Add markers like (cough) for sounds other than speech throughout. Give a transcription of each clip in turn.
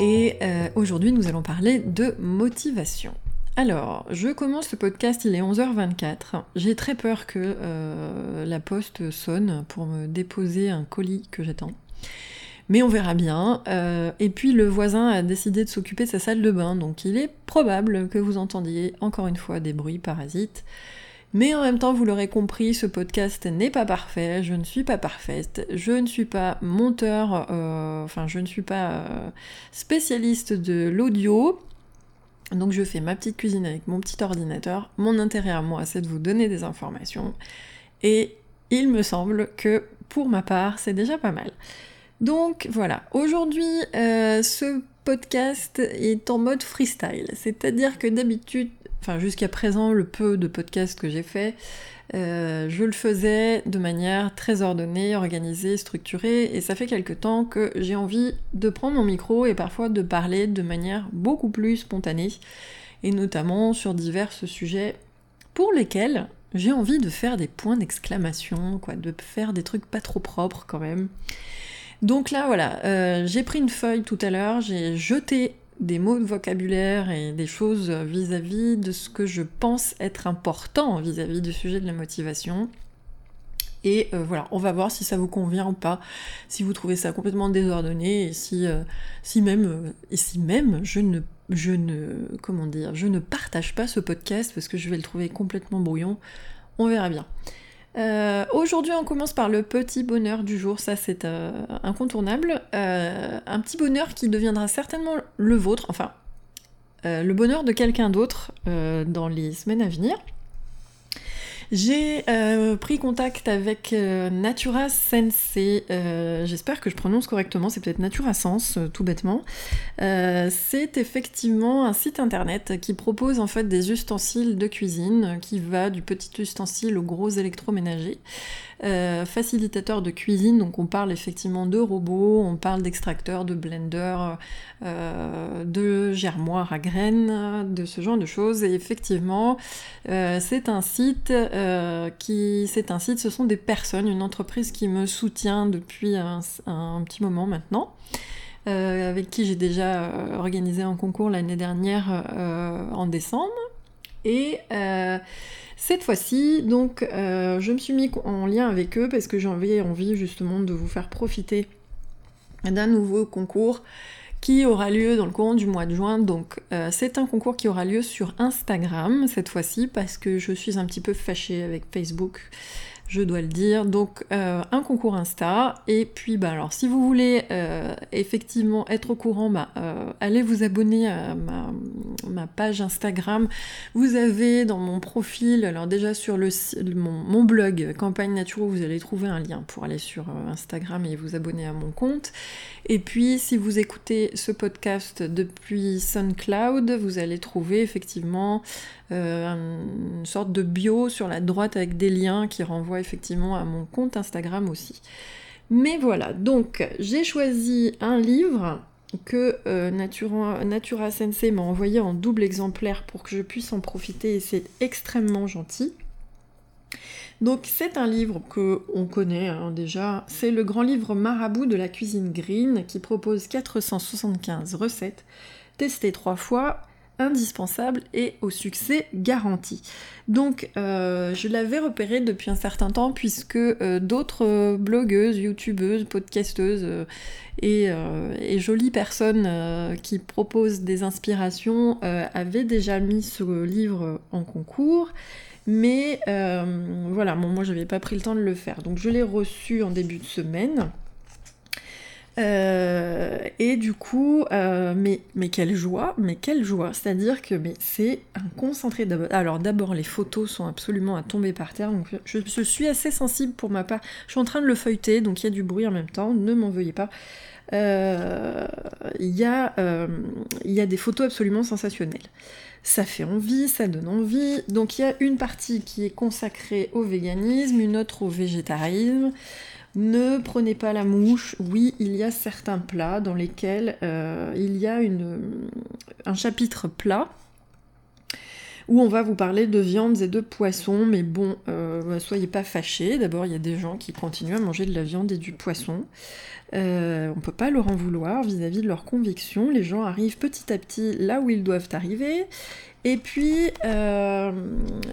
Et euh, aujourd'hui, nous allons parler de motivation. Alors, je commence le podcast, il est 11h24. J'ai très peur que euh, la poste sonne pour me déposer un colis que j'attends. Mais on verra bien. Euh, et puis le voisin a décidé de s'occuper de sa salle de bain, donc il est probable que vous entendiez encore une fois des bruits parasites. Mais en même temps, vous l'aurez compris, ce podcast n'est pas parfait, je ne suis pas parfaite, je ne suis pas monteur, euh, enfin je ne suis pas euh, spécialiste de l'audio. Donc je fais ma petite cuisine avec mon petit ordinateur. Mon intérêt à moi, c'est de vous donner des informations. Et il me semble que pour ma part, c'est déjà pas mal. Donc voilà, aujourd'hui euh, ce podcast est en mode freestyle, c'est-à-dire que d'habitude, enfin jusqu'à présent le peu de podcasts que j'ai fait, euh, je le faisais de manière très ordonnée, organisée, structurée, et ça fait quelque temps que j'ai envie de prendre mon micro et parfois de parler de manière beaucoup plus spontanée, et notamment sur divers sujets pour lesquels j'ai envie de faire des points d'exclamation, quoi, de faire des trucs pas trop propres quand même. Donc là, voilà, euh, j'ai pris une feuille tout à l'heure, j'ai jeté des mots de vocabulaire et des choses vis-à-vis de ce que je pense être important vis-à-vis du sujet de la motivation. Et euh, voilà, on va voir si ça vous convient ou pas, si vous trouvez ça complètement désordonné, et si, euh, si même, je ne, ne, comment dire, je ne partage pas ce podcast parce que je vais le trouver complètement brouillon. On verra bien. Euh, aujourd'hui, on commence par le petit bonheur du jour, ça c'est euh, incontournable. Euh, un petit bonheur qui deviendra certainement le vôtre, enfin, le bonheur de quelqu'un d'autre dans les semaines à venir. J'ai euh, pris contact avec euh, Natura Sensei, euh, j'espère que je prononce correctement, c'est peut-être Natura Sense, tout bêtement. c'est effectivement un site internet qui propose en fait des ustensiles de cuisine, qui va du petit ustensile au gros électroménager. Euh, facilitateur de cuisine, donc on parle effectivement de robots, on parle d'extracteurs, de blenders, euh, de germoirs à graines, de ce genre de choses. Et effectivement, euh, c'est un site qui, c'est un site, ce sont des personnes, une entreprise qui me soutient depuis un, petit moment maintenant. avec qui j'ai déjà organisé un concours l'année dernière en décembre. Et cette fois-ci, donc, euh, je me suis mis en lien avec eux parce que j'avais envie justement de vous faire profiter d'un nouveau concours qui aura lieu dans le courant du mois de juin. Donc euh, c'est un concours qui aura lieu sur Instagram cette fois-ci parce que je suis un petit peu fâchée avec Facebook je dois le dire. Donc euh, un concours Insta. Et puis bah alors si vous voulez euh, effectivement être au courant, bah, euh, allez vous abonner à ma, page Instagram. Vous avez dans mon profil, alors déjà sur le, mon, blog Campagne Naturo, vous allez trouver un lien pour aller sur Instagram et vous abonner à mon compte. Et puis si vous écoutez ce podcast depuis SoundCloud, vous allez trouver effectivement une sorte de bio sur la droite avec des liens qui renvoient effectivement à mon compte Instagram aussi. Mais voilà, donc j'ai choisi un livre que euh, Natura, Natura Sensei m'a envoyé en double exemplaire pour que je puisse en profiter et c'est extrêmement gentil. Donc c'est un livre que on connaît hein, déjà, c'est le grand livre marabout de la cuisine green qui propose 475 recettes testées trois fois indispensable et au succès garanti. Donc euh, je l'avais repéré depuis un certain temps puisque euh, d'autres blogueuses, youtubeuses, podcasteuses euh, et, jolies personnes qui proposent des inspirations avaient déjà mis ce livre en concours. Mais voilà, moi j'avais pas pris le temps de le faire. Donc je l'ai reçu en début de semaine. Euh, et du coup, euh, mais, mais quelle joie, mais quelle joie. C'est-à-dire que mais c'est un concentré. Alors d'abord, les photos sont absolument à tomber par terre. Donc je, suis assez sensible pour ma part. Je suis en train de le feuilleter, donc il y a du bruit en même temps. Ne m'en veuillez pas. Euh, il y, a des photos absolument sensationnelles. Ça fait envie, ça donne envie. Donc il y a une partie qui est consacrée au véganisme, une autre au végétarisme. Ne prenez pas la mouche. Oui, il y a certains plats dans lesquels euh, il y a une, un chapitre plat où on va vous parler de viandes et de poissons, mais bon, euh, soyez pas fâchés. D'abord, il y a des gens qui continuent à manger de la viande et du poisson. Euh, on peut pas leur en vouloir vis-à-vis -vis de leurs convictions. Les gens arrivent petit à petit là où ils doivent arriver. Et puis, euh,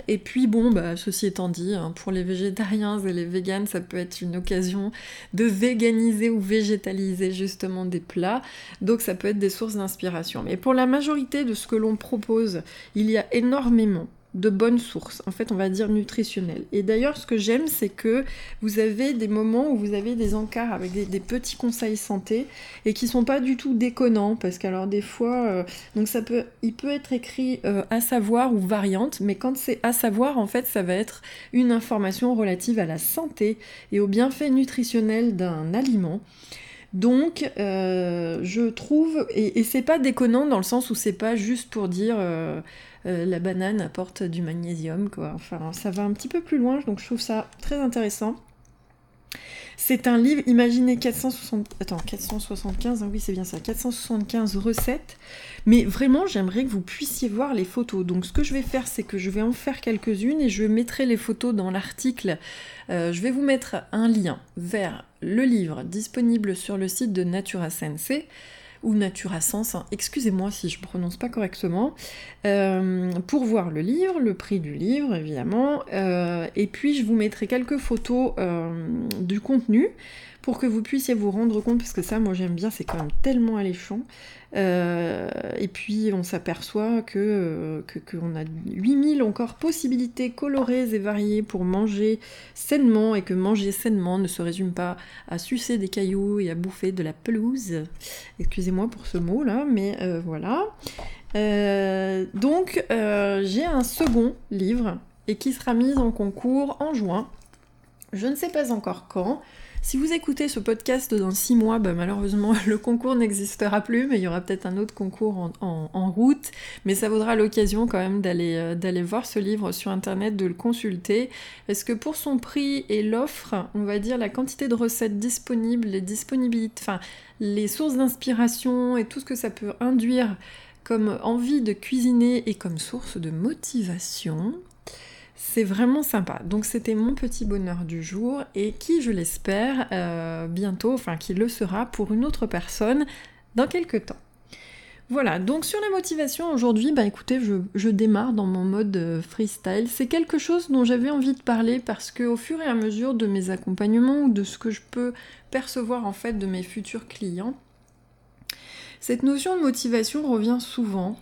et puis bon, bah, ceci étant dit, hein, pour les végétariens et les véganes, ça peut être une occasion de véganiser ou végétaliser justement des plats. Donc ça peut être des sources d'inspiration. Mais pour la majorité de ce que l'on propose, il y a énormément de bonnes sources, en fait on va dire nutritionnelles. Et d'ailleurs ce que j'aime c'est que vous avez des moments où vous avez des encarts avec des, petits conseils santé et qui sont pas du tout déconnants parce qu'alors des fois euh, donc ça peut il peut être écrit euh, à savoir ou variante mais quand c'est à savoir en fait ça va être une information relative à la santé et au bienfait nutritionnel d'un aliment. Donc, euh, je trouve, et, c'est pas déconnant dans le sens où c'est pas juste pour dire euh, la banane apporte du magnésium, quoi. Enfin, ça va un petit peu plus loin, donc je trouve ça très intéressant. C'est un livre, imaginez 460, attends, 475, hein, oui c'est bien ça, 475 recettes. Mais vraiment, j'aimerais que vous puissiez voir les photos. Donc ce que je vais faire, c'est que je vais en faire quelques-unes et je mettrai les photos dans l'article. Euh, je vais vous mettre un lien vers le livre disponible sur le site de Natura Sensei ou Natura Sens, excusez-moi si je prononce pas correctement, euh, pour voir le livre, le prix du livre évidemment, euh, et puis je vous mettrai quelques photos euh, du contenu pour que vous puissiez vous rendre compte, parce que ça moi j'aime bien, c'est quand même tellement alléchant, euh, et puis on s'aperçoit que qu'on a 8000 encore possibilités colorées et variées pour manger sainement et que manger sainement ne se résume pas à sucer des cailloux et à bouffer de la pelouse. Excusez-moi pour ce mot là, mais euh, voilà. Euh, donc j'ai un second livre et qui sera mis en concours en juin. Je ne sais pas encore quand. Si vous écoutez ce podcast dans 6 mois, bah, malheureusement (laughs) le concours n'existera plus, mais il y aura peut-être un autre concours en, route. Mais ça vaudra l'occasion quand même euh, d'aller voir ce livre sur internet, de le consulter. Est-ce que pour son prix et l'offre, on va dire la quantité de recettes disponibles, les disponibilités, enfin les sources d'inspiration et tout ce que ça peut induire comme envie de cuisiner et comme source de motivation, c'est vraiment sympa. Donc c'était mon petit bonheur du jour et qui, je l'espère, euh, bientôt, enfin qui le sera pour une autre personne dans quelques temps. Voilà, donc sur la motivation aujourd'hui, bah écoutez, je, démarre dans mon mode euh, freestyle. C'est quelque chose dont j'avais envie de parler parce que au fur et à mesure de mes accompagnements ou de ce que je peux percevoir en fait de mes futurs clients, cette notion de motivation revient souvent.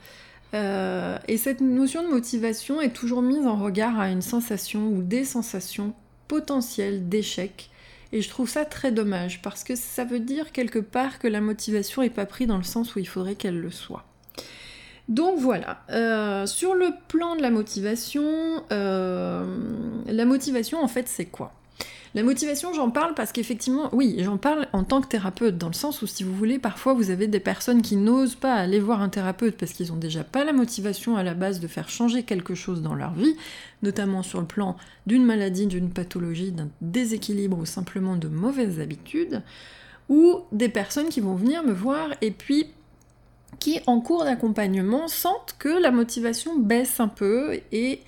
Euh, et cette notion de motivation est toujours mise en regard à une sensation ou des sensations potentielles d'échec. Et je trouve ça très dommage parce que ça veut dire quelque part que la motivation n'est pas prise dans le sens où il faudrait qu'elle le soit. Donc voilà, euh, sur le plan de la motivation, euh, la motivation en fait c'est quoi? La motivation, j'en parle parce qu'effectivement, oui, j'en parle en tant que thérapeute, dans le sens où, si vous voulez, parfois vous avez des personnes qui n'osent pas aller voir un thérapeute parce qu'ils n'ont déjà pas la motivation à la base de faire changer quelque chose dans leur vie, notamment sur le plan d'une maladie, d'une pathologie, d'un déséquilibre ou simplement de mauvaises habitudes, ou des personnes qui vont venir me voir et puis qui, en cours d'accompagnement, sentent que la motivation baisse un peu et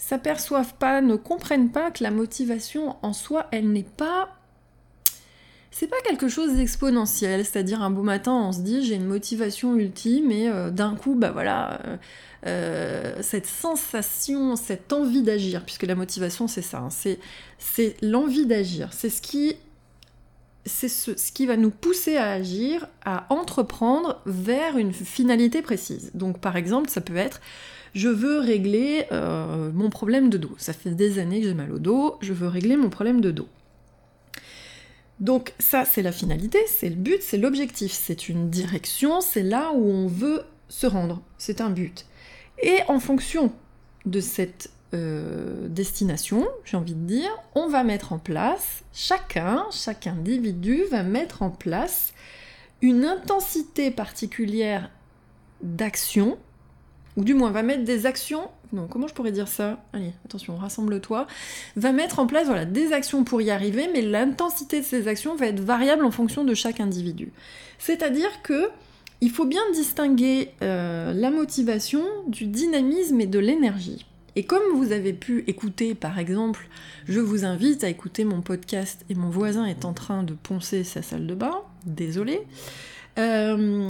s'aperçoivent pas, ne comprennent pas que la motivation en soi, elle n'est pas c'est pas quelque chose d'exponentiel, c'est-à-dire un beau matin on se dit j'ai une motivation ultime et euh, d'un coup bah voilà euh, euh, cette sensation, cette envie d'agir, puisque la motivation c'est ça, hein, c'est l'envie d'agir, c'est ce qui va nous pousser à agir, à entreprendre vers une finalité précise. Donc par exemple ça peut être je veux régler euh, mon problème de dos. Ça fait des années que j'ai mal au dos, je veux régler mon problème de dos. Donc ça, c'est la finalité, c'est le but, c'est l'objectif, c'est une direction, c'est là où on veut se rendre, c'est un but. Et en fonction de cette euh, destination, j'ai envie de dire, on va mettre en place, chacun, chaque individu va mettre en place une intensité particulière d'action ou du moins va mettre des actions non, comment je pourrais dire ça? Allez, attention, rassemble-toi. Va mettre en place voilà, des actions pour y arriver, mais l'intensité de ces actions va être variable en fonction de chaque individu. C'est-à-dire que il faut bien distinguer euh, la motivation du dynamisme et de l'énergie. Et comme vous avez pu écouter, par exemple, je vous invite à écouter mon podcast et mon voisin est en train de poncer sa salle de bain, désolé. Euh,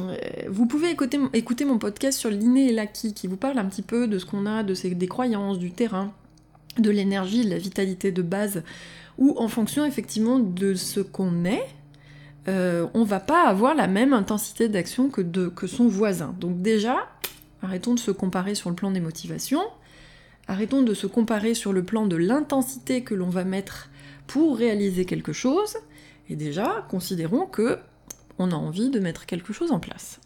vous pouvez écouter, mon podcast sur l'inné et l'acquis qui vous parle un petit peu de ce qu'on a, de ces, des croyances, du terrain, de l'énergie, de la vitalité de base, où en fonction effectivement de ce qu'on est, euh, on va pas avoir la même intensité d'action que, que son voisin. Donc déjà, arrêtons de se comparer sur le plan des motivations, arrêtons de se comparer sur le plan de l'intensité que l'on va mettre pour réaliser quelque chose, et déjà, considérons que on a envie de mettre quelque chose en place.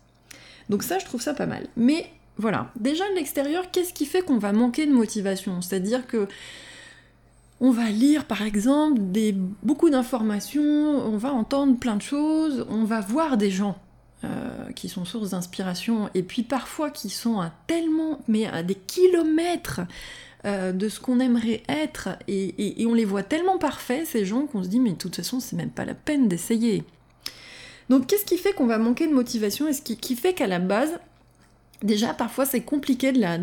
Donc ça, je trouve ça pas mal. Mais voilà, déjà de l'extérieur, qu'est-ce qui fait qu'on va manquer de motivation? C'est-à-dire que on va lire par exemple des, beaucoup d'informations, on va entendre plein de choses, on va voir des gens euh, qui sont sources d'inspiration et puis parfois qui sont à tellement, mais à des kilomètres euh, de ce qu'on aimerait être et, et, on les voit tellement parfaits ces gens qu'on se dit mais de toute façon c'est même pas la peine d'essayer. Donc qu'est-ce qui fait qu'on va manquer de motivation et ce qui, fait qu'à la base, déjà parfois c'est compliqué de la,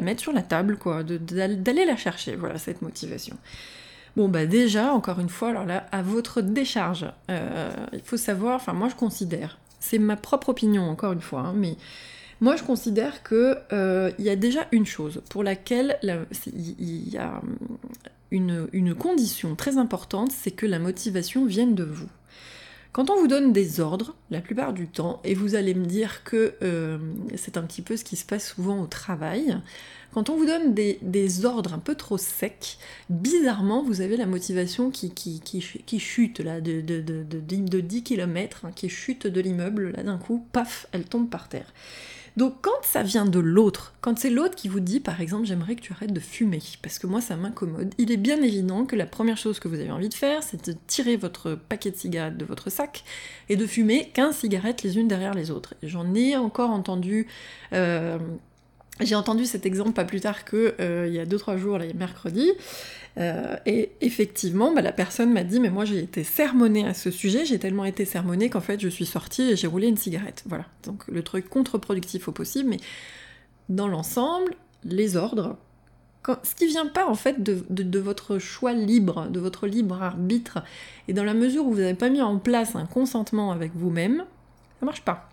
mettre sur la table, quoi, d'aller la chercher, voilà cette motivation. Bon bah déjà, encore une fois, alors là, à votre décharge, euh, il faut savoir, enfin moi je considère, c'est ma propre opinion encore une fois, hein, mais moi je considère que euh, y a déjà une chose pour laquelle il y a une, condition très importante, c'est que la motivation vienne de vous. Quand on vous donne des ordres, la plupart du temps, et vous allez me dire que euh, c'est un petit peu ce qui se passe souvent au travail, quand on vous donne des, ordres un peu trop secs, bizarrement, vous avez la motivation qui, chute là, de 10 km, hein, qui chute de l'immeuble, là d'un coup, paf, elle tombe par terre. Donc quand ça vient de l'autre, quand c'est l'autre qui vous dit par exemple j'aimerais que tu arrêtes de fumer, parce que moi ça m'incommode, il est bien évident que la première chose que vous avez envie de faire, c'est de tirer votre paquet de cigarettes de votre sac et de fumer 15 cigarettes les unes derrière les autres. J'en ai encore entendu... Euh, j'ai entendu cet exemple pas plus tard que euh, il y a 2-3 jours, là, mercredi, euh, et effectivement, bah, la personne m'a dit, mais moi j'ai été sermonnée à ce sujet, j'ai tellement été sermonnée qu'en fait je suis sortie et j'ai roulé une cigarette. Voilà, donc le truc contre-productif au possible, mais dans l'ensemble, les ordres, ce qui vient pas en fait de, votre choix libre, de votre libre arbitre, et dans la mesure où vous n'avez pas mis en place un consentement avec vous-même, ça marche pas.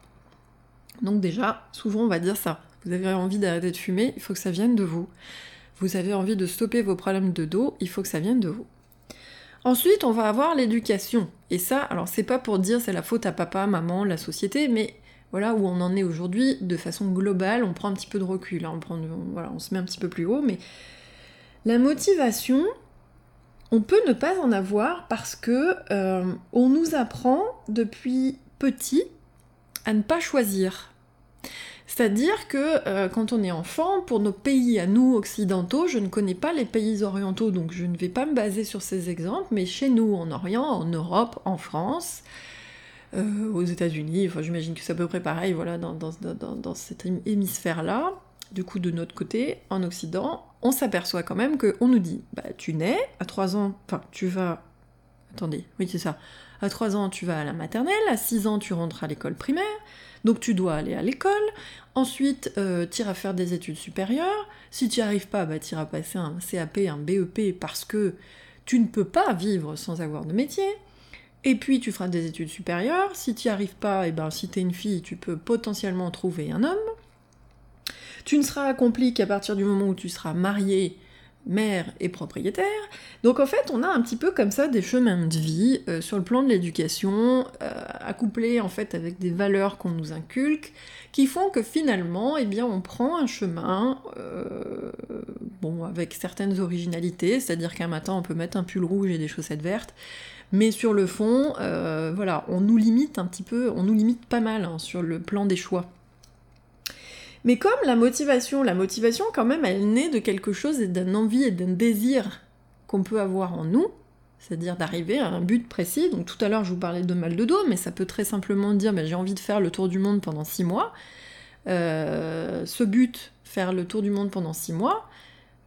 Donc déjà, souvent on va dire ça. Vous avez envie d'arrêter de fumer, il faut que ça vienne de vous vous avez envie de stopper vos problèmes de dos, il faut que ça vienne de vous. Ensuite, on va avoir l'éducation. Et ça, alors c'est pas pour dire c'est la faute à papa, maman, la société, mais voilà où on en est aujourd'hui de façon globale, on prend un petit peu de recul, hein. on, prend, voilà, on se met un petit peu plus haut, mais la motivation, on peut ne pas en avoir parce que euh, on nous apprend depuis petit à ne pas choisir. C'est-à-dire que euh, quand on est enfant, pour nos pays à nous occidentaux, je ne connais pas les pays orientaux, donc je ne vais pas me baser sur ces exemples, mais chez nous, en Orient, en Europe, en France, euh, aux États-Unis, enfin j'imagine que c'est à peu près pareil, voilà, dans, cet hémisphère-là, du coup de notre côté, en Occident, on s'aperçoit quand même qu'on nous dit, bah tu nais, à 3 ans, enfin tu vas... Attendez, oui c'est ça. À 3 ans, tu vas à la maternelle, à 6 ans, tu rentres à l'école primaire, donc tu dois aller à l'école, ensuite euh, tu iras faire des études supérieures, si tu n'y arrives pas, bah, tu iras passer un CAP, un BEP, parce que tu ne peux pas vivre sans avoir de métier, et puis tu feras des études supérieures, si tu n'y arrives pas, et eh ben, si tu es une fille, tu peux potentiellement trouver un homme, tu ne seras accompli qu'à partir du moment où tu seras marié mère et propriétaire. Donc en fait, on a un petit peu comme ça des chemins de vie euh, sur le plan de l'éducation, euh, accouplés en fait avec des valeurs qu'on nous inculque, qui font que finalement, eh bien, on prend un chemin, euh, bon, avec certaines originalités, c'est-à-dire qu'un matin on peut mettre un pull rouge et des chaussettes vertes, mais sur le fond, voilà, on nous limite un petit peu, on nous limite pas mal hein, sur le plan des choix. Mais comme la motivation, la motivation quand même, elle naît de quelque chose et d'un envie et d'un désir qu'on peut avoir en nous, c'est-à-dire d'arriver à un but précis. Donc tout à l'heure je vous parlais de mal de dos, mais ça peut très simplement dire ben, j'ai envie de faire le tour du monde pendant six mois. ce but, faire le tour du monde pendant six mois,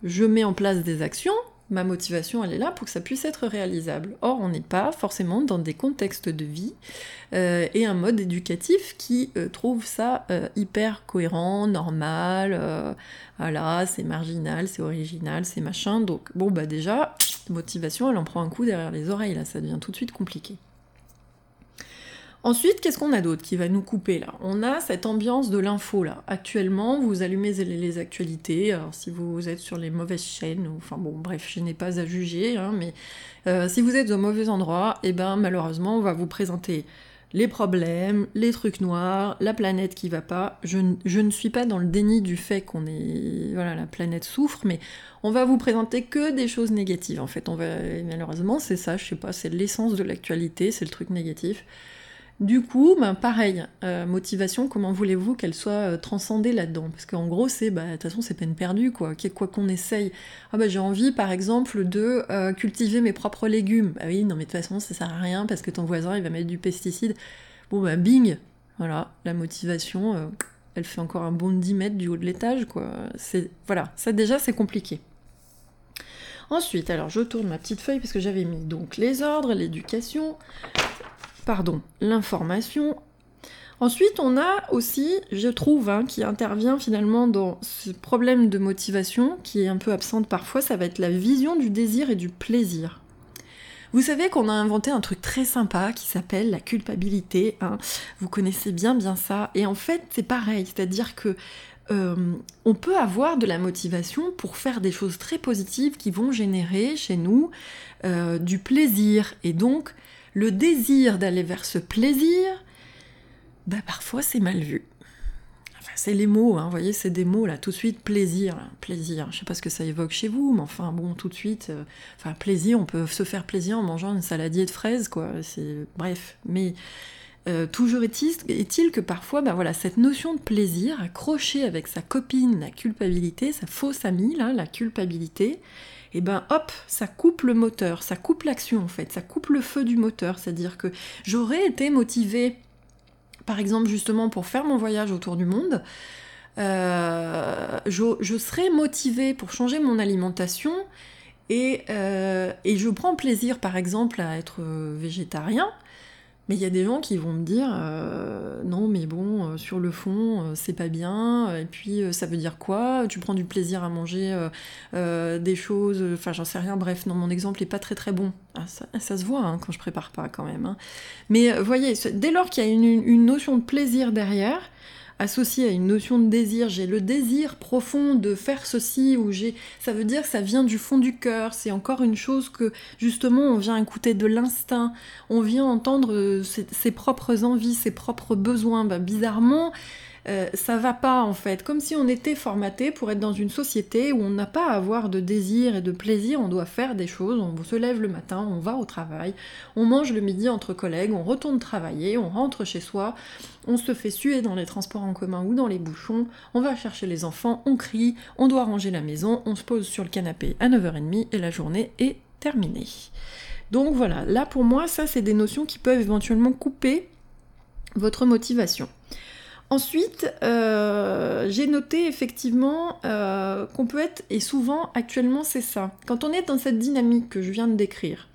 je mets en place des actions, ma motivation, elle est là pour que ça puisse être réalisable. Or, on n'est pas forcément dans des contextes de vie euh, et un mode éducatif qui euh, trouve ça euh, hyper cohérent, normal, voilà, c'est marginal, c'est original, c'est machin. Donc, bon, bah déjà, motivation, elle en prend un coup derrière les oreilles, là, ça devient tout de suite compliqué. Ensuite, qu'est-ce qu'on a d'autre qui va nous couper là? On a cette ambiance de l'info là. Actuellement, vous allumez les, actualités. Alors, si vous êtes sur les mauvaises chaînes, ou, enfin bon, bref, je n'ai pas à juger, hein, mais euh, si vous êtes au mauvais endroit, et eh ben malheureusement, on va vous présenter les problèmes, les trucs noirs, la planète qui va pas. Je, je ne suis pas dans le déni du fait qu'on est, voilà, la planète souffre, mais on va vous présenter que des choses négatives. En fait, on va, malheureusement, c'est ça. Je sais pas, c'est l'essence de l'actualité, c'est le truc négatif. Du coup, ben pareil, euh, motivation, comment voulez-vous qu'elle soit euh, transcendée là-dedans? Parce qu'en gros, c'est, bah, de toute façon, c'est peine perdue, quoi. Quoi qu'on essaye. Ah bah, j'ai envie, par exemple, de euh, cultiver mes propres légumes. Bah oui, non, mais de toute façon, ça sert à rien parce que ton voisin, il va mettre du pesticide. Bon, bah, bing Voilà, la motivation, elle fait encore un bond de 10 mètres du haut de l'étage, quoi. Voilà, ça déjà, c'est compliqué. Ensuite, alors je tourne ma petite feuille parce que j'avais mis donc les ordres, l'éducation, pardon, l'information. Ensuite, on a aussi, je trouve, hein, qui intervient finalement dans ce problème de motivation qui est un peu absente parfois, ça va être la vision du désir et du plaisir. Vous savez qu'on a inventé un truc très sympa qui s'appelle la culpabilité. Hein. Vous connaissez bien bien ça. Et en fait, c'est pareil, c'est-à-dire que euh, on peut avoir de la motivation pour faire des choses très positives qui vont générer chez nous euh, du plaisir. Et donc, le désir d'aller vers ce plaisir, bah parfois c'est mal vu. Enfin, c'est les mots, hein, vous voyez, c'est des mots là, tout de suite, plaisir, plaisir. Je sais pas ce que ça évoque chez vous, mais enfin bon, tout de suite, euh, enfin plaisir, on peut se faire plaisir en mangeant une saladier de fraises, quoi. C'est bref, mais euh, toujours est-il que parfois, bah voilà, cette notion de plaisir accrochée avec sa copine, la culpabilité, sa fausse amie la culpabilité, et eh ben hop, ça coupe le moteur, ça coupe l'action en fait, ça coupe le feu du moteur. C'est-à-dire que j'aurais été motivée, par exemple justement pour faire mon voyage autour du monde, euh, je, serais motivée pour changer mon alimentation euh, et, je prends plaisir par exemple à être végétarien. Mais il y a des gens qui vont me dire euh, non, mais bon, euh, sur le fond, euh, c'est pas bien. Et puis, ça veut dire quoi? Tu prends du plaisir à manger des choses. Enfin, j'en sais rien. Bref, non, mon exemple est pas très très bon. Ah, ça, se voit hein, quand je prépare pas quand même. Hein. Mais voyez, dès lors qu'il y a une, notion de plaisir derrière, associé à une notion de désir. J'ai le désir profond de faire ceci, ou j'ai. Ça veut dire que ça vient du fond du cœur. C'est encore une chose que justement on vient écouter de l'instinct. On vient entendre euh, ses, propres envies, ses propres besoins. Bah, bizarrement, euh, ça va pas en fait. Comme si on était formaté pour être dans une société où on n'a pas à avoir de désir et de plaisir, on doit faire des choses, on se lève le matin, on va au travail, on mange le midi entre collègues, on retourne travailler, on rentre chez soi, on se fait suer dans les transports en commun ou dans les bouchons, on va chercher les enfants, on crie, on doit ranger la maison, on se pose sur le canapé à 9h30 et la journée est terminée. Donc voilà, là pour moi, ça c'est des notions qui peuvent éventuellement couper votre motivation. Ensuite, euh, j'ai noté effectivement euh, qu'on peut être, et souvent actuellement c'est ça, quand on est dans cette dynamique que je viens de décrire,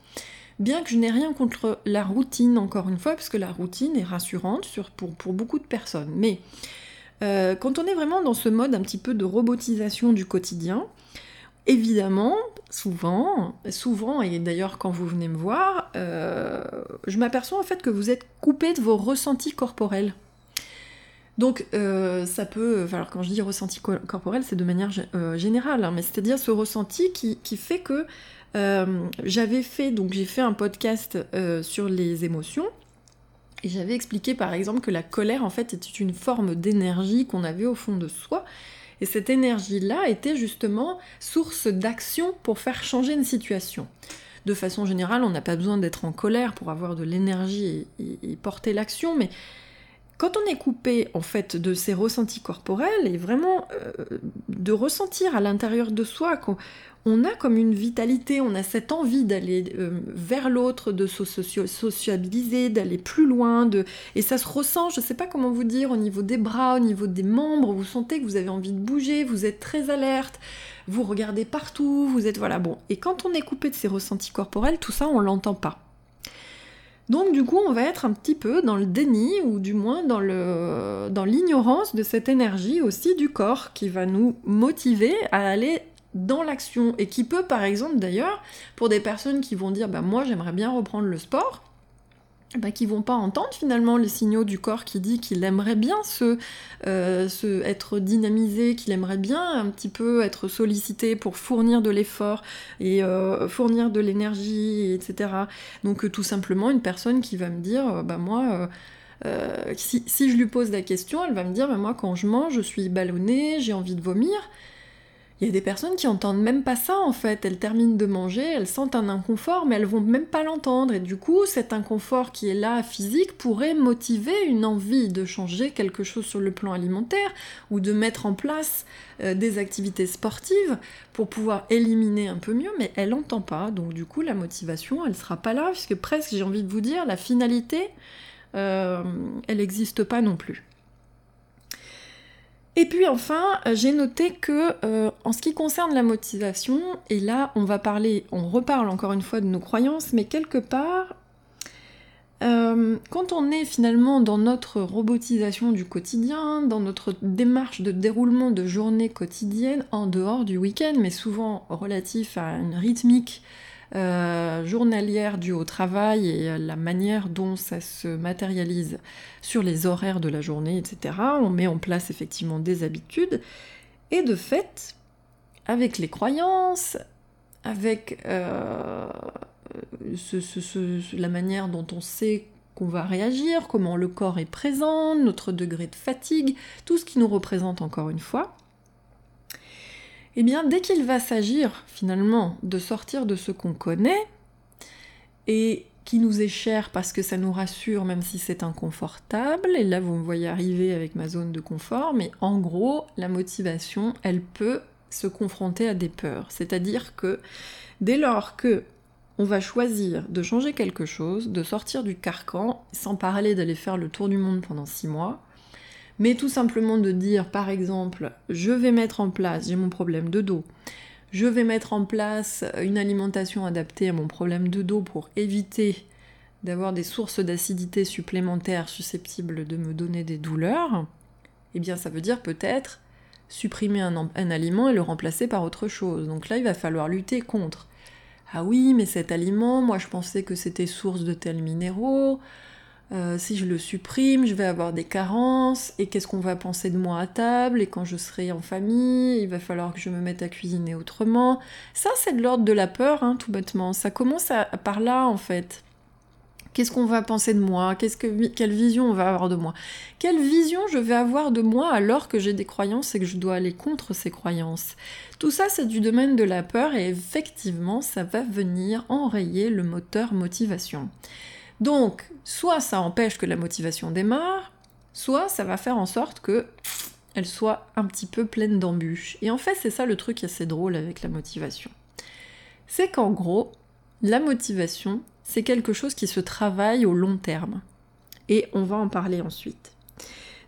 bien que je n'ai rien contre la routine, encore une fois, parce que la routine est rassurante pour, beaucoup de personnes, mais euh, quand on est vraiment dans ce mode un petit peu de robotisation du quotidien, évidemment, souvent, souvent, et d'ailleurs quand vous venez me voir, je m'aperçois en fait que vous êtes coupé de vos ressentis corporels. Donc euh, ça peut, alors quand je dis ressenti corporel, c'est de manière euh, générale, hein, mais c'est-à-dire ce ressenti qui, fait que euh, j'avais fait, donc j'ai fait un podcast sur les émotions, et j'avais expliqué par exemple que la colère en fait était une forme d'énergie qu'on avait au fond de soi, et cette énergie-là était justement source d'action pour faire changer une situation. De façon générale, on n'a pas besoin d'être en colère pour avoir de l'énergie et porter l'action, mais quand on est coupé en fait de ces ressentis corporels et vraiment euh, de ressentir à l'intérieur de soi qu'on a comme une vitalité, on a cette envie d'aller euh, vers l'autre, de se sociabiliser, d'aller plus loin, et ça se ressent, je ne sais pas comment vous dire, au niveau des bras, au niveau des membres, vous sentez que vous avez envie de bouger, vous êtes très alerte, vous regardez partout, vous êtes voilà bon. Et quand on est coupé de ces ressentis corporels, tout ça on l'entend pas. Donc du coup, on va être un petit peu dans le déni ou du moins dans le dans l'ignorance de cette énergie aussi du corps qui va nous motiver à aller dans l'action. Et qui peut par exemple d'ailleurs pour des personnes qui vont dire bah moi j'aimerais bien reprendre le sport bah, qui vont pas entendre finalement les signaux du corps qui dit qu'il aimerait bien se, euh, être dynamisé, qu'il aimerait bien un petit peu être sollicité pour fournir de l'effort et euh, fournir de l'énergie, etc. Donc euh, tout simplement une personne qui va me dire, bah moi, si, si, je lui pose la question, elle va me dire, bah, moi quand je mange, je suis ballonnée, j'ai envie de vomir. Il y a des personnes qui entendent même pas ça en fait. Elles terminent de manger, elles sentent un inconfort, mais elles vont même pas l'entendre. Et du coup, cet inconfort qui est là physique pourrait motiver une envie de changer quelque chose sur le plan alimentaire ou de mettre en place euh, des activités sportives pour pouvoir éliminer un peu mieux, mais elle n'entend pas. Donc du coup, la motivation, elle sera pas là, puisque presque, j'ai envie de vous dire, la finalité, euh, elle n'existe pas non plus. Et puis enfin, euh, j'ai noté que euh, en ce qui concerne la motivation, et là on va parler, on reparle encore une fois de nos croyances, mais quelque part, euh, quand on est finalement dans notre robotisation du quotidien, dans notre démarche de déroulement de journée quotidienne, en dehors du week-end, mais souvent relatif à une rythmique euh, journalière due au travail et la manière dont ça se matérialise sur les horaires de la journée, etc. On met en place effectivement des habitudes. Et de fait, avec les croyances, avec euh, la manière dont on sait qu'on va réagir, comment le corps est présent, notre degré de fatigue, tout ce qui nous représente encore une fois, eh bien, dès qu'il va s'agir finalement de sortir de ce qu'on connaît, et qui nous est cher parce que ça nous rassure même si c'est inconfortable, et là vous me voyez arriver avec ma zone de confort, mais en gros, la motivation, elle peut se confronter à des peurs. C'est-à-dire que dès lors que on va choisir de changer quelque chose, de sortir du carcan, sans parler d'aller faire le tour du monde pendant six mois, mais tout simplement de dire, par exemple, je vais mettre en place, j'ai mon problème de dos, je vais mettre en place une alimentation adaptée à mon problème de dos pour éviter d'avoir des sources d'acidité supplémentaires susceptibles de me donner des douleurs, eh bien ça veut dire peut-être supprimer un, un, aliment et le remplacer par autre chose. Donc là, il va falloir lutter contre. Ah oui, mais cet aliment, moi je pensais que c'était source de tels minéraux, euh, si je le supprime, je vais avoir des carences, et qu'est-ce qu'on va penser de moi à table, et quand je serai en famille, il va falloir que je me mette à cuisiner autrement. Ça, c'est de l'ordre de la peur, hein, tout bêtement. Ça commence par là, en fait. Qu'est-ce qu'on va penser de moi? Quelle vision on va avoir de moi? Quelle vision je vais avoir de moi alors que j'ai des croyances et que je dois aller contre ces croyances? Tout ça, c'est du domaine de la peur et effectivement, ça va venir enrayer le moteur motivation. Donc, soit ça empêche que la motivation démarre, soit ça va faire en sorte que elle soit un petit peu pleine d'embûches. Et en fait, c'est ça le truc assez drôle avec la motivation. C'est qu'en gros, la motivation, c'est quelque chose qui se travaille au long terme. Et on va en parler ensuite.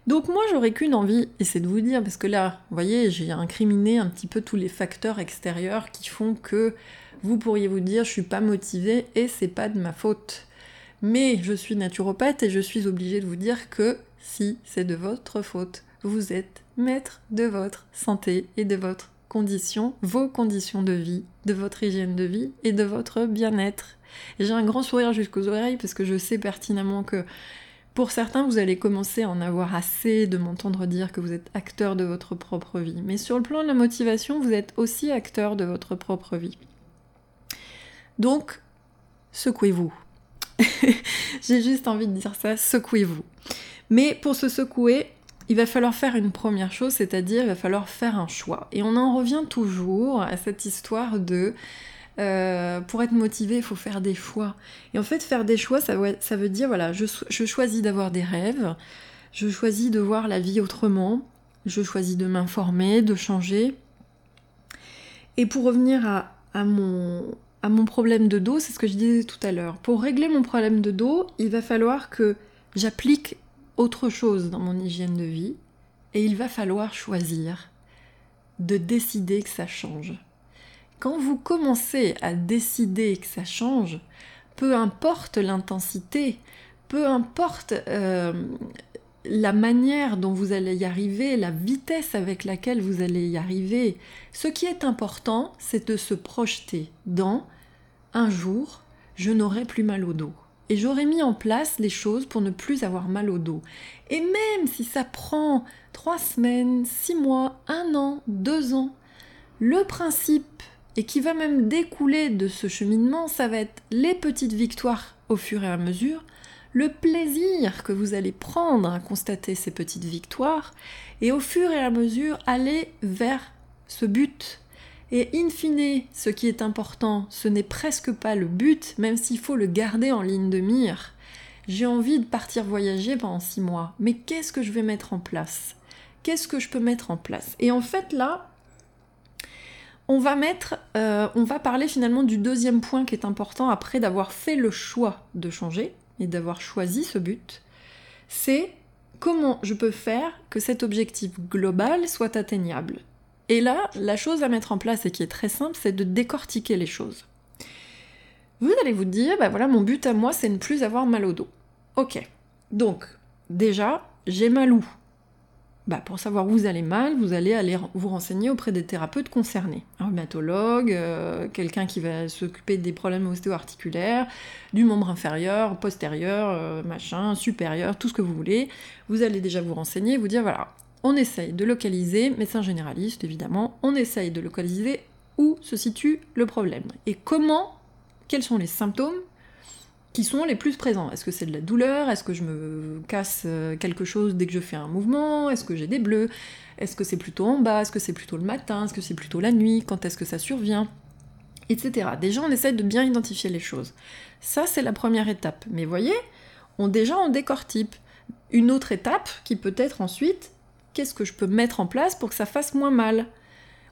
Donc moi j'aurais qu'une envie, et c'est de vous dire, parce que là, vous voyez, j'ai incriminé un petit peu tous les facteurs extérieurs qui font que vous pourriez vous dire je suis pas motivée et c'est pas de ma faute. Mais je suis naturopathe et je suis obligée de vous dire que si c'est de votre faute, vous êtes maître de votre santé et de votre condition, vos conditions de vie, de votre hygiène de vie et de votre bien-être. J'ai un grand sourire jusqu'aux oreilles parce que je sais pertinemment que pour certains, vous allez commencer à en avoir assez de m'entendre dire que vous êtes acteur de votre propre vie. Mais sur le plan de la motivation, vous êtes aussi acteur de votre propre vie. Donc, secouez-vous. (laughs) J'ai juste envie de dire ça, secouez-vous. Mais pour se secouer, il va falloir faire une première chose, c'est-à-dire il va falloir faire un choix. Et on en revient toujours à cette histoire de euh, pour être motivé, il faut faire des choix. Et en fait, faire des choix, ça, ça veut dire, voilà, je, je choisis d'avoir des rêves, Je choisis de voir la vie autrement. Je choisis de m'informer, de changer. Et pour revenir à, mon, à mon problème de dos, c'est ce que je disais tout à l'heure. Pour régler mon problème de dos, il va falloir que j'applique autre chose dans mon hygiène de vie. Et il va falloir choisir de décider que ça change. Quand vous commencez à décider que ça change, peu importe l'intensité, peu importe euh, la manière dont vous allez y arriver, la vitesse avec laquelle vous allez y arriver, ce qui est important, c'est de se projeter dans jour, je n'aurai plus mal au dos. Et j'aurais mis en place les choses pour ne plus avoir mal au dos. Et même si ça prend trois semaines, six mois, un an, deux ans, le principe, et qui va même découler de ce cheminement, ça va être les petites victoires au fur et à mesure, le plaisir que vous allez prendre à constater ces petites victoires, et au fur et à mesure aller vers ce but. Et in fine, ce qui est important, ce n'est presque pas le but, même s'il faut le garder en ligne de mire. J'ai envie de partir voyager pendant six mois, mais qu'est-ce que je vais mettre en place? Qu'est-ce que je peux mettre en place? Et en fait là, on va mettre, euh, on va parler finalement du deuxième point qui est important après d'avoir fait le choix de changer et d'avoir choisi ce but, c'est comment je peux faire que cet objectif global soit atteignable. Et là, la chose à mettre en place et qui est très simple, c'est de décortiquer les choses. Vous allez vous dire, bah voilà, mon but à moi, c'est ne plus avoir mal au dos. Ok. Donc, déjà, j'ai mal où? Bah, pour savoir où vous allez mal, vous allez aller vous renseigner auprès des thérapeutes concernés. Un rhumatologue, euh, quelqu'un qui va s'occuper des problèmes ostéo-articulaires, du membre inférieur, postérieur, euh, machin, supérieur, tout ce que vous voulez. Vous allez déjà vous renseigner, vous dire voilà, on essaye de localiser, médecin généraliste évidemment, on essaye de localiser où se situe le problème et comment, quels sont les symptômes qui sont les plus présents? Est-ce que c'est de la douleur? Est-ce que je me casse euh, quelque chose dès que je fais un mouvement? Est-ce que j'ai des bleus? Est-ce que c'est plutôt en bas? Est-ce que c'est plutôt le matin? Est-ce que c'est plutôt la nuit? Quand est-ce que ça survient? Etc. Déjà, on essaie de bien identifier les choses. Ça, c'est la première étape. Mais voyez, on déjà on décortique. Une autre étape qui peut être ensuite, qu'est-ce que je peux mettre en place pour que ça fasse moins mal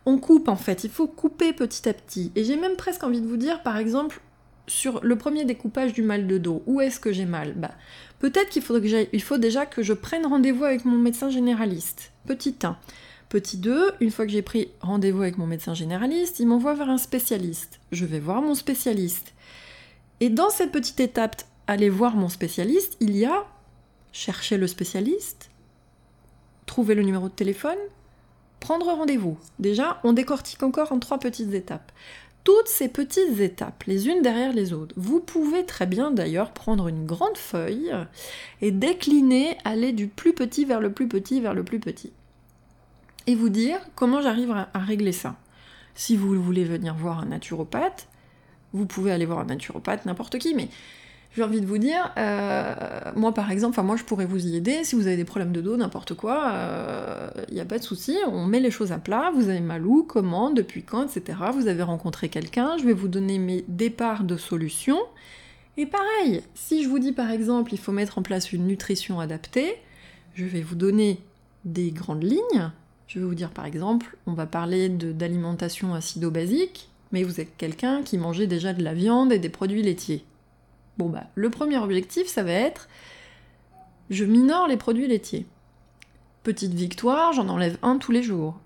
on coupe en fait, il faut couper petit à petit. Et j'ai même presque envie de vous dire, par exemple, sur le premier découpage du mal de dos, où est-ce que j'ai mal? Bah, Peut-être qu'il que il faut déjà que je prenne rendez-vous avec mon médecin généraliste. Petit 1. Petit 2, une fois que j'ai pris rendez-vous avec mon médecin généraliste, il m'envoie vers un spécialiste. Je vais voir mon spécialiste. Et dans cette petite étape, aller voir mon spécialiste, il y a chercher le spécialiste, trouver le numéro de téléphone, prendre rendez-vous. Déjà, on décortique encore en trois petites étapes toutes ces petites étapes, les unes derrière les autres. Vous pouvez très bien d'ailleurs prendre une grande feuille et décliner, aller du plus petit vers le plus petit vers le plus petit. Et vous dire comment j'arrive à, régler ça. Si vous voulez venir voir un naturopathe, vous pouvez aller voir un naturopathe, n'importe qui, mais j'ai envie de vous dire, euh, moi par exemple, enfin moi je pourrais vous y aider, si vous avez des problèmes de dos, n'importe quoi, il euh, n'y a pas de souci, on met les choses à plat, vous avez mal où, comment, depuis quand, etc. Vous avez rencontré quelqu'un, je vais vous donner mes départs de solutions. Et pareil, si je vous dis par exemple il faut mettre en place une nutrition adaptée, je vais vous donner des grandes lignes. Je vais vous dire par exemple, on va parler d'alimentation acido-basique, mais vous êtes quelqu'un qui mangeait déjà de la viande et des produits laitiers. Bon bah, le premier objectif, ça va être je minore les produits laitiers. Petite victoire, j'en enlève un tous les jours.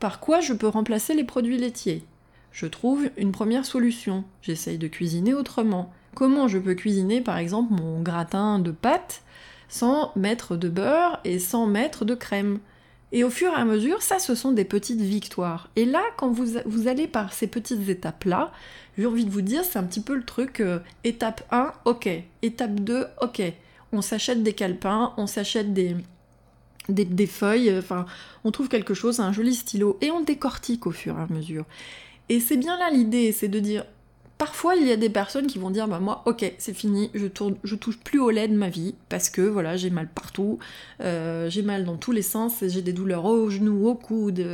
Par quoi je peux remplacer les produits laitiers? Je trouve une première solution. J'essaye de cuisiner autrement. Comment je peux cuisiner par exemple mon gratin de pâtes sans mettre de beurre et sans mettre de crème? Et au fur et à mesure, ça, ce sont des petites victoires. Et là, quand vous, allez par ces petites étapes-là, j'ai envie de vous dire, c'est un petit peu le truc, euh, étape 1, ok. Étape 2, ok. On s'achète des calepins, on s'achète des, des, feuilles, euh, enfin, on trouve quelque chose, un joli stylo, et on décortique au fur et à mesure. Et c'est bien là l'idée, c'est de dire, parfois il y a des personnes qui vont dire bah moi ok c'est fini, je, touche plus au lait de ma vie parce que voilà j'ai mal partout, euh, j'ai mal dans tous les sens, j'ai des douleurs au genou, au coude,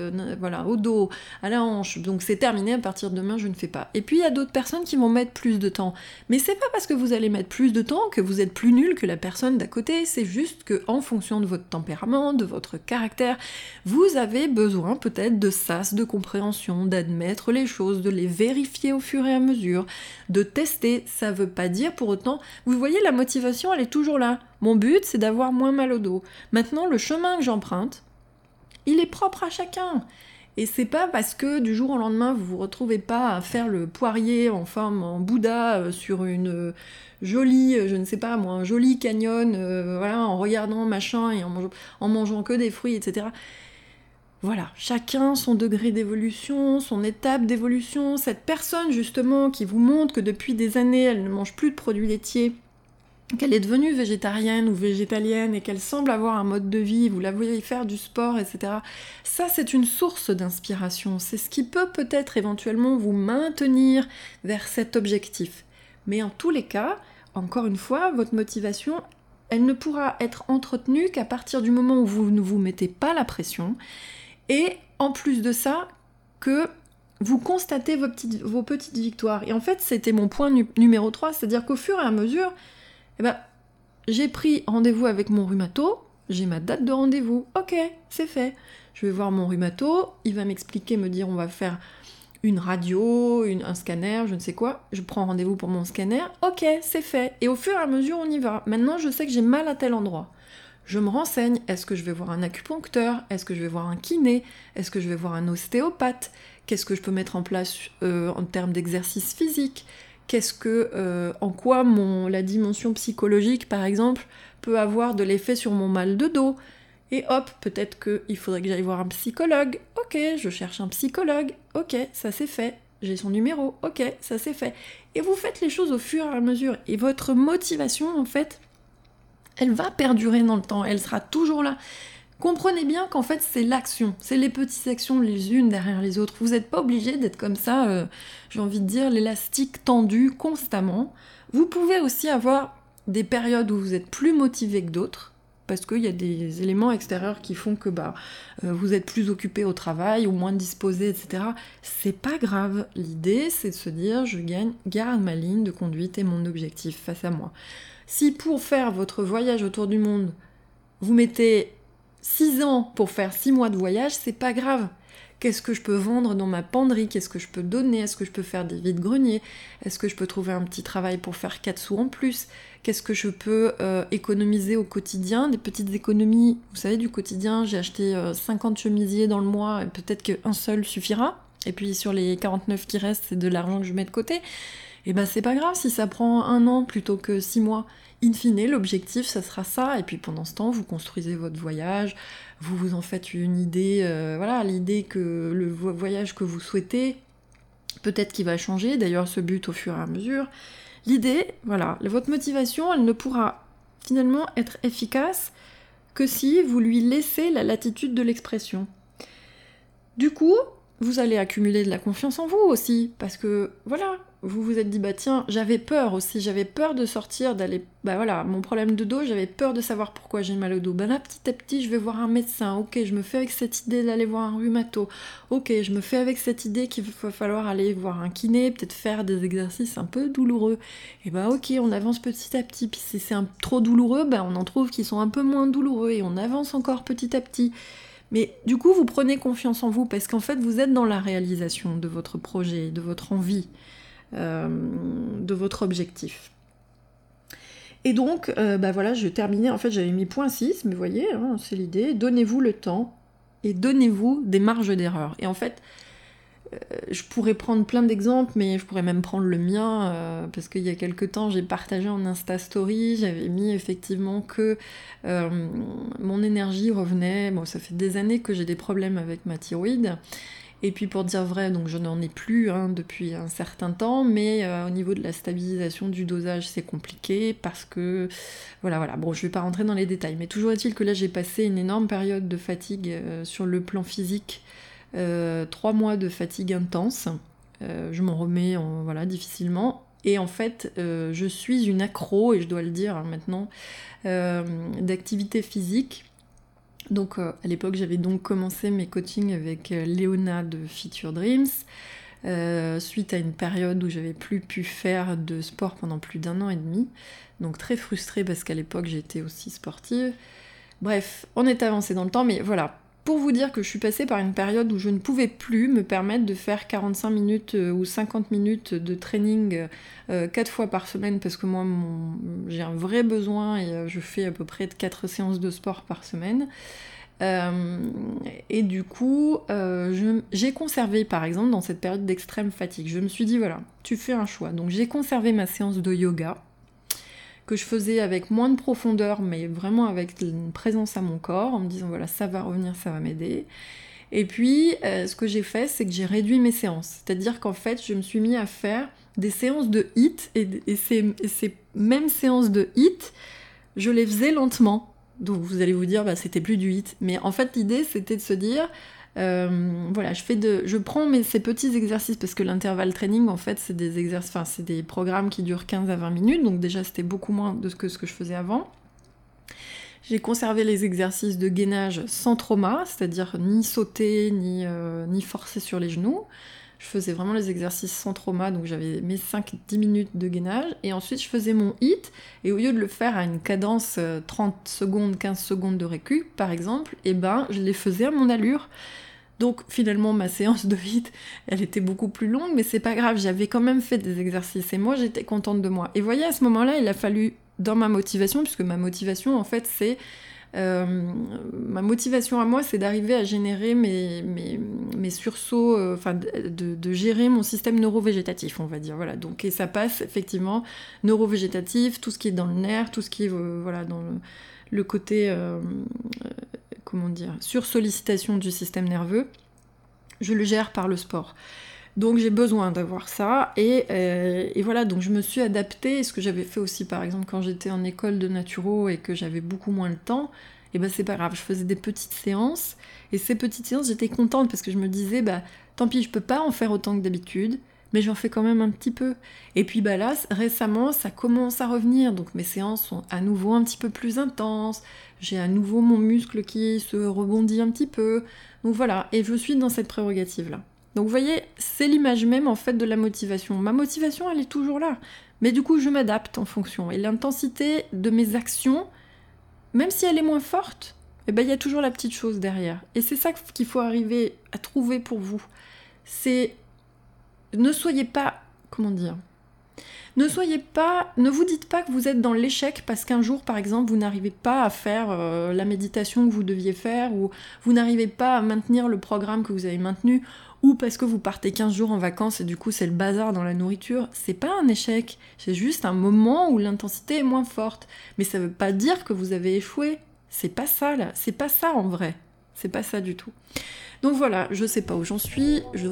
voilà au dos, à la hanche, donc c'est terminé à partir de demain je ne fais pas. Et puis il y a d'autres personnes qui vont mettre plus de temps, mais c'est pas parce que vous allez mettre plus de temps que vous êtes plus nul que la personne d'à côté, c'est juste que en fonction de votre tempérament, de votre caractère, vous avez besoin peut-être de sas, de compréhension, d'admettre les choses, de les vérifier au fur et à mesure, de tester. Ça veut pas dire pour autant. Vous voyez, la motivation, elle est toujours là. Mon but, c'est d'avoir moins mal au dos. Maintenant, le chemin que j'emprunte, il est propre à chacun. Et c'est pas parce que du jour au lendemain vous vous retrouvez pas à faire le poirier en forme en Bouddha euh, sur une euh, jolie, euh, je ne sais pas moi, un joli canyon, voilà, en regardant machin et en mangeant que des fruits, etc. Voilà, chacun son degré d'évolution, son étape d'évolution. Cette personne justement qui vous montre que depuis des années elle ne mange plus de produits laitiers, qu'elle est devenue végétarienne ou végétalienne et qu'elle semble avoir un mode de vie, vous la voyez faire du sport, etc. Ça, c'est une source d'inspiration. C'est ce qui peut peut-être éventuellement vous maintenir vers cet objectif. Mais en tous les cas, encore une fois, votre motivation, elle ne pourra être entretenue qu'à partir du moment où vous ne vous mettez pas la pression et en plus de ça, que vous constatez vos petites, victoires. Et en fait, c'était mon point numéro 3, c'est-à-dire qu'au fur et à mesure, eh ben, j'ai pris rendez-vous avec mon rhumato, j'ai ma date de rendez-vous, ok, c'est fait. Je vais voir mon rhumato, il va m'expliquer, me dire on va faire une radio, un scanner, je ne sais quoi. Je prends rendez-vous pour mon scanner, ok, c'est fait. Et au fur et à mesure, on y va. Maintenant, je sais que j'ai mal à tel endroit je me renseigne, est-ce que je vais voir un acupuncteur, est-ce que je vais voir un kiné, est-ce que je vais voir un ostéopathe, qu'est-ce que je peux mettre en place euh, en termes d'exercice physique, qu'est-ce que, euh, en quoi la dimension psychologique par exemple peut avoir de l'effet sur mon mal de dos, et hop, peut-être qu'il faudrait que j'aille voir un psychologue, ok, je cherche un psychologue, ok, ça c'est fait, j'ai son numéro, ok, ça c'est fait. Et vous faites les choses au fur et à mesure, et votre motivation en fait, elle va perdurer dans le temps, elle sera toujours là. Comprenez bien qu'en fait c'est l'action, c'est les petites actions les unes derrière les autres. Vous n'êtes pas obligé d'être comme ça, euh, j'ai envie de dire, l'élastique tendu constamment. Vous pouvez aussi avoir des périodes où vous êtes plus motivé que d'autres, parce qu'il y a des éléments extérieurs qui font que bah, euh, vous êtes plus occupé au travail ou moins disposé, etc. C'est pas grave. L'idée, c'est de se dire, je gagne, garde ma ligne de conduite et mon objectif face à moi. Si pour faire votre voyage autour du monde, vous mettez 6 ans pour faire 6 mois de voyage, c'est pas grave. Qu'est-ce que je peux vendre dans ma penderie? Qu'est-ce que je peux donner? Est-ce que je peux faire des vides greniers Est-ce que je peux trouver un petit travail pour faire 4 sous en plus? Qu'est-ce que je peux euh, économiser au quotidien? Des petites économies, vous savez, du quotidien, j'ai acheté 50 euh, chemisiers dans le mois, peut-être qu'un seul suffira. Et puis sur les 49 qui restent, c'est de l'argent que je mets de côté et eh ben c'est pas grave si ça prend un an plutôt que six mois. In fine, l'objectif, ça sera ça, et puis pendant ce temps, vous construisez votre voyage, vous vous en faites une idée, euh, voilà, l'idée que le voyage que vous souhaitez, peut-être qu'il va changer, d'ailleurs ce but au fur et à mesure. L'idée, voilà, votre motivation, elle ne pourra finalement être efficace que si vous lui laissez la latitude de l'expression. Du coup, vous allez accumuler de la confiance en vous aussi, parce que voilà, vous vous êtes dit bah tiens, j'avais peur aussi, j'avais peur de sortir, d'aller, bah voilà, mon problème de dos, j'avais peur de savoir pourquoi j'ai mal au dos. Bah là, petit à petit, je vais voir un médecin, ok, je me fais avec cette idée d'aller voir un rhumato, ok, je me fais avec cette idée qu'il va falloir aller voir un kiné, peut-être faire des exercices un peu douloureux. Et bah ok, on avance petit à petit, puis si c'est un, trop douloureux, bah on en trouve qui sont un peu moins douloureux, et on avance encore petit à petit. Mais du coup, vous prenez confiance en vous parce qu'en fait, vous êtes dans la réalisation de votre projet, de votre envie, de votre objectif. Et donc, euh, bah voilà, je terminais. En fait, j'avais mis point 6, mais vous voyez, hein, c'est l'idée. Donnez-vous le temps et donnez-vous des marges d'erreur. Et en fait, euh, je pourrais prendre plein d'exemples, mais je pourrais même prendre le mien, euh, parce qu'il y a quelques temps, j'ai partagé en Insta Story, j'avais mis effectivement que euh, mon énergie revenait. Bon, ça fait des années que j'ai des problèmes avec ma thyroïde. Et puis pour dire vrai, donc je n'en ai plus hein, depuis un certain temps, mais au niveau de la stabilisation du dosage, c'est compliqué parce que voilà, voilà. Bon, je vais pas rentrer dans les détails, mais toujours est-il que là j'ai passé une énorme période de fatigue sur le plan physique euh, trois mois de fatigue intense. je m'en remets voilà, difficilement. Et en fait, je suis une accro, et je dois le dire hein, maintenant, d'activité physique. Donc à l'époque, j'avais donc commencé mes coachings avec Léona de Feature Dreams. Euh, suite à une période où j'avais plus pu faire de sport pendant plus d'un an et demi. Donc très frustrée parce qu'à l'époque j'étais aussi sportive. Bref, on est avancé dans le temps, mais voilà. Pour vous dire que je suis passée par une période où je ne pouvais plus me permettre de faire 45 minutes euh, ou 50 minutes de training 4 euh, fois par semaine parce que moi j'ai un vrai besoin et je fais à peu près 4 séances de sport par semaine. Euh, et du coup, euh, j'ai conservé, par exemple, dans cette période d'extrême fatigue, je me suis dit, voilà, tu fais un choix. Donc j'ai conservé ma séance de yoga, que je faisais avec moins de profondeur, mais vraiment avec une présence à mon corps, en me disant, voilà, ça va revenir, ça va m'aider. Et puis, euh, ce que j'ai fait, c'est que j'ai réduit mes séances. C'est-à-dire qu'en fait, je me suis mis à faire des séances de hit, et, et ces mêmes séances de hit, je les faisais lentement. Donc vous allez vous dire, bah, c'était plus du hit. Mais en fait, l'idée, c'était de se dire, euh, voilà, je fais de, je prends mes, ces petits exercices parce que l'intervalle training, en fait, c'est des exercices, enfin, des programmes qui durent 15 à 20 minutes. Donc déjà, c'était beaucoup moins de ce que, ce que je faisais avant. J'ai conservé les exercices de gainage sans trauma, c'est-à-dire ni sauter, ni, euh, forcer sur les genoux. Je faisais vraiment les exercices sans trauma, donc j'avais mes 5-10 minutes de gainage. Et ensuite, je faisais mon hit. Et au lieu de le faire à une cadence 30 euh, secondes, 15 secondes de récup, par exemple, eh ben, je les faisais à mon allure. Donc finalement, ma séance de hit, elle était beaucoup plus longue, mais c'est pas grave, j'avais quand même fait des exercices et moi j'étais contente de moi. Et voyez, à ce moment-là, il a fallu, dans ma motivation, puisque ma motivation en fait c'est euh, ma motivation à moi, c'est d'arriver à générer mes, mes, sursauts, euh, enfin de, gérer mon système neurovégétatif, on va dire. Voilà. Donc, et ça passe effectivement neurovégétatif, tout ce qui est dans le nerf, tout ce qui est euh, voilà, dans le, côté, comment dire, sursollicitation du système nerveux. Je le gère par le sport. Donc j'ai besoin d'avoir ça. Et, et, voilà, donc je me suis adaptée. Ce que j'avais fait aussi, par exemple, quand j'étais en école de naturo et que j'avais beaucoup moins de temps, et ben c'est pas grave, je faisais des petites séances. Et ces petites séances, j'étais contente parce que je me disais, bah tant pis, je peux pas en faire autant que d'habitude, mais j'en fais quand même un petit peu. Et puis bah là, récemment, ça commence à revenir, donc mes séances sont à nouveau un petit peu plus intenses. J'ai à nouveau mon muscle qui se rebondit un petit peu. Donc voilà, et je suis dans cette prérogative là. Donc vous voyez, c'est l'image même en fait de la motivation. Ma motivation, elle est toujours là. Mais du coup, je m'adapte en fonction. Et l'intensité de mes actions, même si elle est moins forte, eh ben, il y a toujours la petite chose derrière. Et c'est ça qu'il faut arriver à trouver pour vous. C'est ne soyez pas, comment dire, ne soyez pas, ne vous dites pas que vous êtes dans l'échec parce qu'un jour, par exemple, vous n'arrivez pas à faire euh, la méditation que vous deviez faire ou vous n'arrivez pas à maintenir le programme que vous avez maintenu ou parce que vous partez 15 jours en vacances et du coup c'est le bazar dans la nourriture, c'est pas un échec, c'est juste un moment où l'intensité est moins forte. Mais ça veut pas dire que vous avez échoué. C'est pas ça là, c'est pas ça en vrai. C'est pas ça du tout. Donc voilà, je sais pas où j'en suis. Je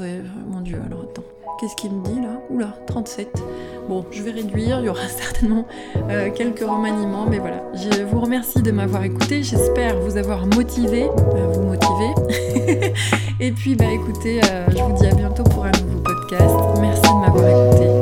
Mon dieu, alors attends. Qu'est-ce qu'il me dit là? Oula, 37. Bon, je vais réduire, il y aura (laughs) certainement euh, quelques remaniements, mais voilà. Je vous remercie de m'avoir écouté, j'espère vous avoir motivé, euh, vous motiver. (laughs) Et puis, bah écoutez, euh, je vous dis à bientôt pour un nouveau podcast. Merci de m'avoir écouté.